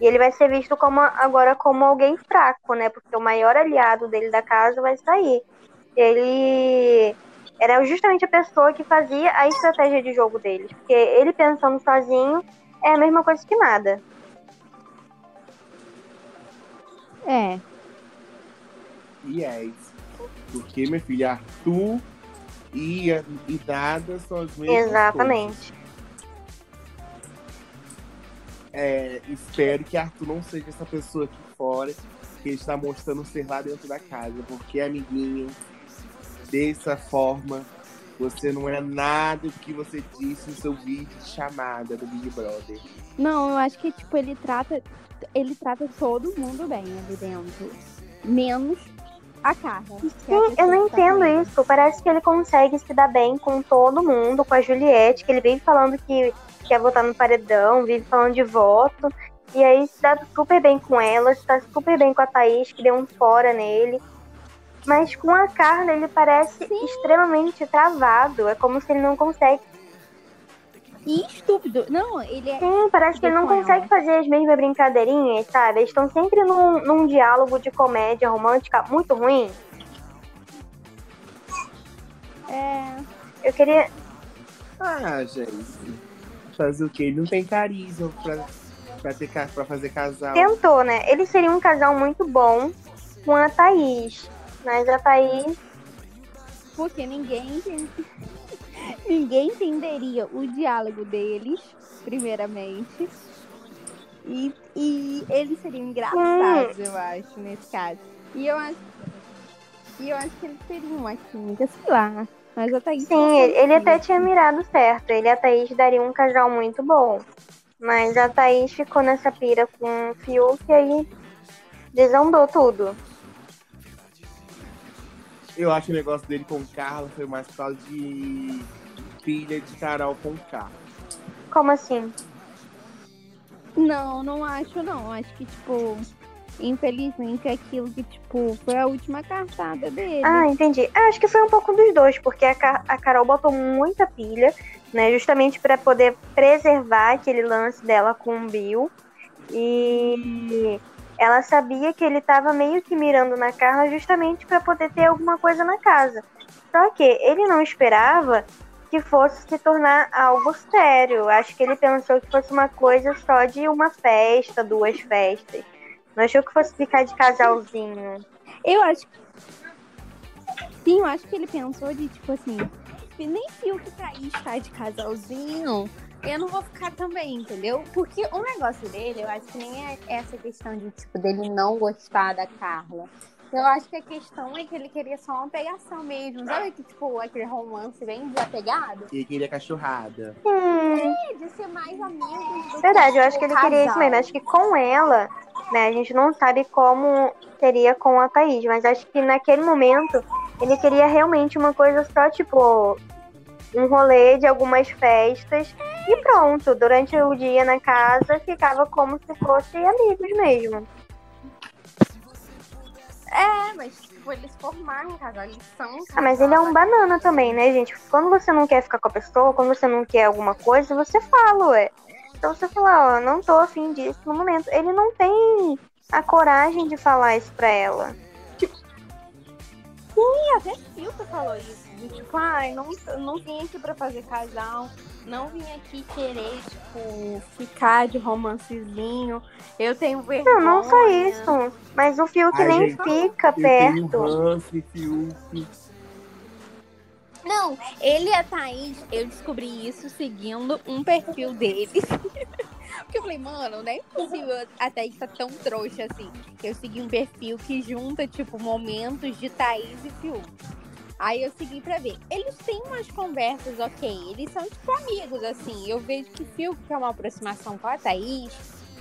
E ele vai ser visto como agora como alguém fraco, né? Porque o maior aliado dele da casa vai sair. Ele era justamente a pessoa que fazia a estratégia de jogo deles. Porque ele pensando sozinho é a mesma coisa que nada. É. Yes. Porque, meu filho, Arthur e, e Dada são as mesmas coisas. Exatamente. É, espero que Arthur não seja essa pessoa aqui fora que está mostrando ser lá dentro da casa. Porque, amiguinho, dessa forma, você não é nada do que você disse no seu vídeo de chamada do Big Brother. Não, eu acho que, tipo, ele trata. Ele trata todo mundo bem ali dentro. Menos a Carla. que é a Sim, eu não tá entendo isso. Parece que ele consegue se dar bem com todo mundo, com a Juliette, que ele vive falando que quer votar no paredão, vive falando de voto. E aí se dá super bem com ela, se dá super bem com a Thaís, que deu um fora nele. Mas com a Carla ele parece extremamente travado. É como se ele não consegue. E estúpido. Não, ele é. Sim, parece que ele não consegue ela. fazer as mesmas brincadeirinhas, sabe? Eles estão sempre num, num diálogo de comédia romântica muito ruim. é... Eu queria. Ah, gente. Fazer o quê? Ele não tem carisma pra, pra, ter, pra fazer casal. Tentou, né? Ele seria um casal muito bom com a Thaís. Mas a Thaís. Porque ninguém (laughs) ninguém entenderia o diálogo deles, primeiramente. E, e eles seriam engraçados, eu acho, nesse caso. E eu acho. E eu acho que eles teriam uma química, sei lá. Mas a Thaís. Sim, ele, até tinha mirado certo. Ele e a Thaís dariam um casal muito bom. Mas a Thaís ficou nessa pira com o Fiuk e aí desandou tudo. Eu acho que o negócio dele com Carla foi mais por causa de filha de Carol com K. Como assim? Não, não acho não. Acho que, tipo, infelizmente aquilo que, tipo, foi a última cartada dele. Ah, entendi. Ah, acho que foi um pouco dos dois, porque a, Ca- a Carol botou muita pilha, né? Justamente pra poder preservar aquele lance dela com o Bill. E ela sabia que ele tava meio que mirando na Carla justamente pra poder ter alguma coisa na casa. Só que ele não esperava que fosse se tornar algo sério. Acho que ele pensou que fosse uma coisa só de uma festa, duas festas. Não achou que fosse ficar de casalzinho. Eu acho Sim, eu acho que ele pensou de, tipo assim, nem Fiuk e Thaís tá de casalzinho, eu não vou ficar também, entendeu? Porque o negócio dele, eu acho que nem é essa questão de, tipo, dele não gostar da Carla. Eu acho que a questão é que ele queria só uma pegação mesmo. Sabe que, tipo, aquele romance bem desapegado? E queria cachorrada. Hum, De ser mais amigos do verdade, eu acho que ele queria isso casal. mesmo. Acho que com ela, né, a gente não sabe como seria com a Thaís, mas acho que naquele momento ele queria realmente uma coisa só, tipo, um rolê de algumas festas e pronto. Durante o dia na casa ficava como se fossem amigos mesmo. É, mas, tipo, eles formaram um casal, eles são um Ah, mas ele é um casal. banana também, né, gente? Quando você não quer ficar com a pessoa, quando você não quer alguma coisa, você fala, ué. Então você fala, ó, não tô afim disso no momento. Ele não tem a coragem de falar isso pra ela. E até Silvia falou isso. De, tipo, ai, não, não vim aqui pra fazer casal. Não vim aqui querer, tipo, ficar de romancezinho. Eu tenho vergonha. Não, não só isso. Mas o Fiuk Ai, nem gente, fica perto. Hansi, Fiuk. Não, ele e a Thaís, eu descobri isso seguindo um perfil deles. (laughs) Porque eu falei, mano, não é possível a Thaís tá tão trouxa assim. Eu segui um perfil que junta, tipo, momentos de Thaís e Fiuk. Aí eu segui pra ver. Eles têm umas conversas, ok. Eles são, tipo, amigos, assim. Eu vejo que Fiuk quer uma aproximação com a Thaís.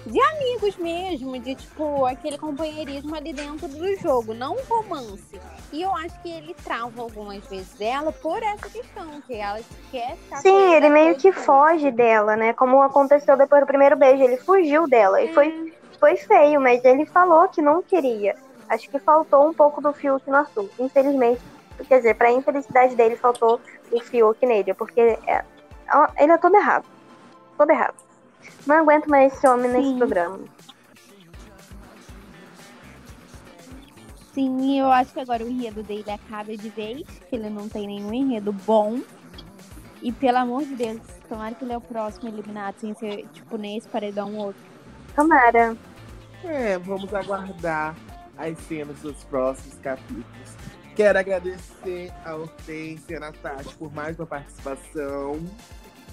De amigos mesmo, de, tipo, aquele companheirismo ali dentro do jogo, não um romance. E eu acho que ele trava algumas vezes ela por essa questão, que ela quer ficar Sim, ele meio que foge dela, né? Como aconteceu depois do primeiro beijo. Ele fugiu dela. E foi, foi feio, mas ele falou que não queria. Acho que faltou um pouco do Fiuk no Arthur. Infelizmente, quer dizer, pra infelicidade dele, faltou o Fiuk nele. Porque é- ele é todo errado. Todo errado. Não aguento mais esse homem nesse Sim. programa. Sim, eu acho que agora o enredo dele acaba de vez, que ele não tem nenhum enredo bom. E pelo amor de Deus, tomara que ele é o próximo eliminado, sem ser, tipo, nesse paredão outro. Tomara. É, vamos aguardar as cenas dos próximos capítulos. Quero agradecer a Hortência e a Natasha por mais uma participação.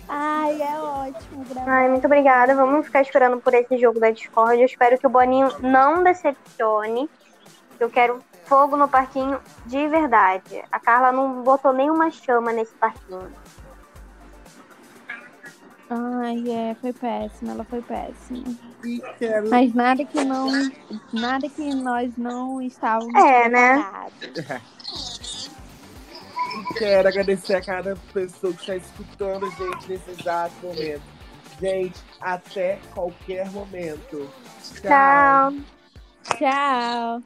Ai, é ótimo gravar. Ai, muito obrigada. Vamos ficar esperando por esse jogo da Discord. Eu espero que o Boninho não decepcione. Eu quero fogo no parquinho de verdade. A Carla não botou nenhuma chama nesse parquinho. Ai, é, foi péssimo, ela foi péssima. E quero Mas nada que não. Nada que nós não estávamos É, né? preparados. E quero agradecer a cada pessoa que está escutando a gente nesse exato momento. Gente, até qualquer momento. Tchau. Tchau.